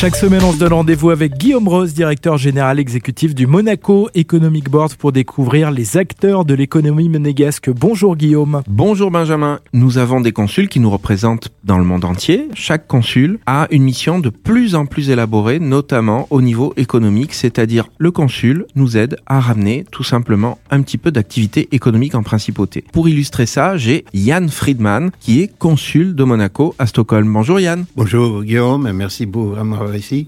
Chaque semaine, on se donne rendez-vous avec Guillaume Rose, directeur général exécutif du Monaco Economic Board pour découvrir les acteurs de l'économie monégasque. Bonjour Guillaume. Bonjour Benjamin. Nous avons des consuls qui nous représentent dans le monde entier. Chaque consul a une mission de plus en plus élaborée, notamment au niveau économique, c'est-à-dire le consul nous aide à ramener tout simplement un petit peu d'activité économique en principauté. Pour illustrer ça, j'ai Yann Friedman qui est consul de Monaco à Stockholm. Bonjour Yann. Bonjour Guillaume merci beaucoup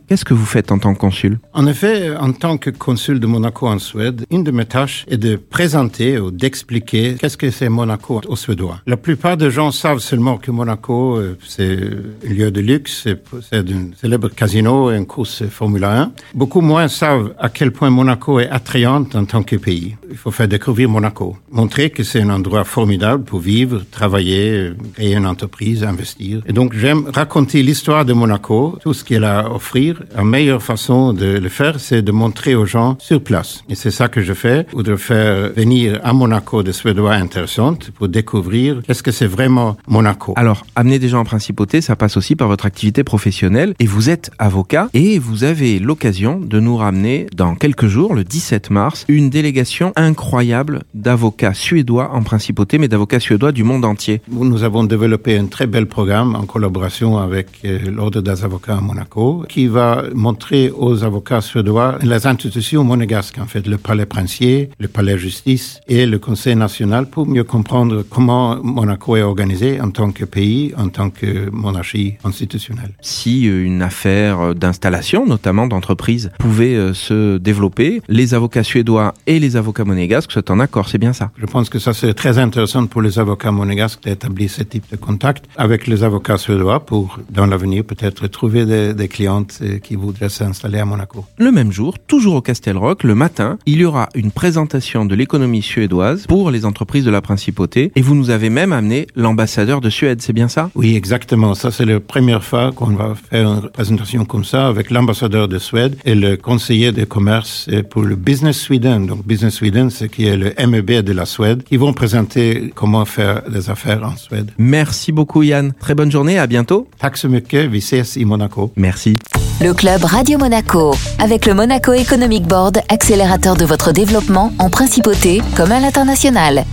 Qu'est-ce que vous faites en tant que consul En effet, en tant que consul de Monaco en Suède, une de mes tâches est de présenter ou d'expliquer qu'est-ce que c'est Monaco aux Suédois. La plupart des gens savent seulement que Monaco, euh, c'est un lieu de luxe, c'est un célèbre casino et une course Formule 1. Beaucoup moins savent à quel point Monaco est attrayante en tant que pays. Il faut faire découvrir Monaco, montrer que c'est un endroit formidable pour vivre, travailler, créer une entreprise, investir. Et donc j'aime raconter l'histoire de Monaco, tout ce qu'elle a offrir. La meilleure façon de le faire, c'est de montrer aux gens sur place. Et c'est ça que je fais, ou de faire venir à Monaco des Suédois intéressantes pour découvrir qu'est-ce que c'est vraiment Monaco. Alors, amener des gens en principauté, ça passe aussi par votre activité professionnelle. Et vous êtes avocat et vous avez l'occasion de nous ramener dans quelques jours, le 17 mars, une délégation incroyable d'avocats suédois en principauté, mais d'avocats suédois du monde entier. Nous avons développé un très bel programme en collaboration avec euh, l'Ordre des avocats à Monaco qui va montrer aux avocats suédois les institutions monégasques, en fait, le palais princier, le palais justice et le conseil national pour mieux comprendre comment Monaco est organisé en tant que pays, en tant que monarchie constitutionnelle. Si euh, une affaire d'installation, notamment d'entreprise, pouvait euh, se développer, les avocats suédois et les avocats monégasques sont en accord, c'est bien ça Je pense que ça c'est très intéressant pour les avocats monégasques d'établir ce type de contact avec les avocats suédois pour, dans l'avenir, peut-être trouver des, des clients euh, qui voudraient s'installer à Monaco. Le même jour, toujours au Castel Rock, le matin, il y aura une présentation de l'économie suédoise pour les entreprises de la principauté et vous nous avez même amené l'ambassadeur de Suède, c'est bien ça? Oui, exactement. Ça, c'est la première fois qu'on va faire une présentation comme ça avec l'ambassadeur de Suède et le conseiller de commerce pour le Business Sweden. Donc, Business Sweden, qui est le MEB de la Suède, qui vont présenter comment faire des affaires en Suède. Merci beaucoup, Yann. Très bonne journée. À bientôt. Tack så mycket. Vi ses i Monaco. Merci. Le club Radio Monaco, avec le Monaco Economic Board, accélérateur de votre développement en principauté comme à l'international.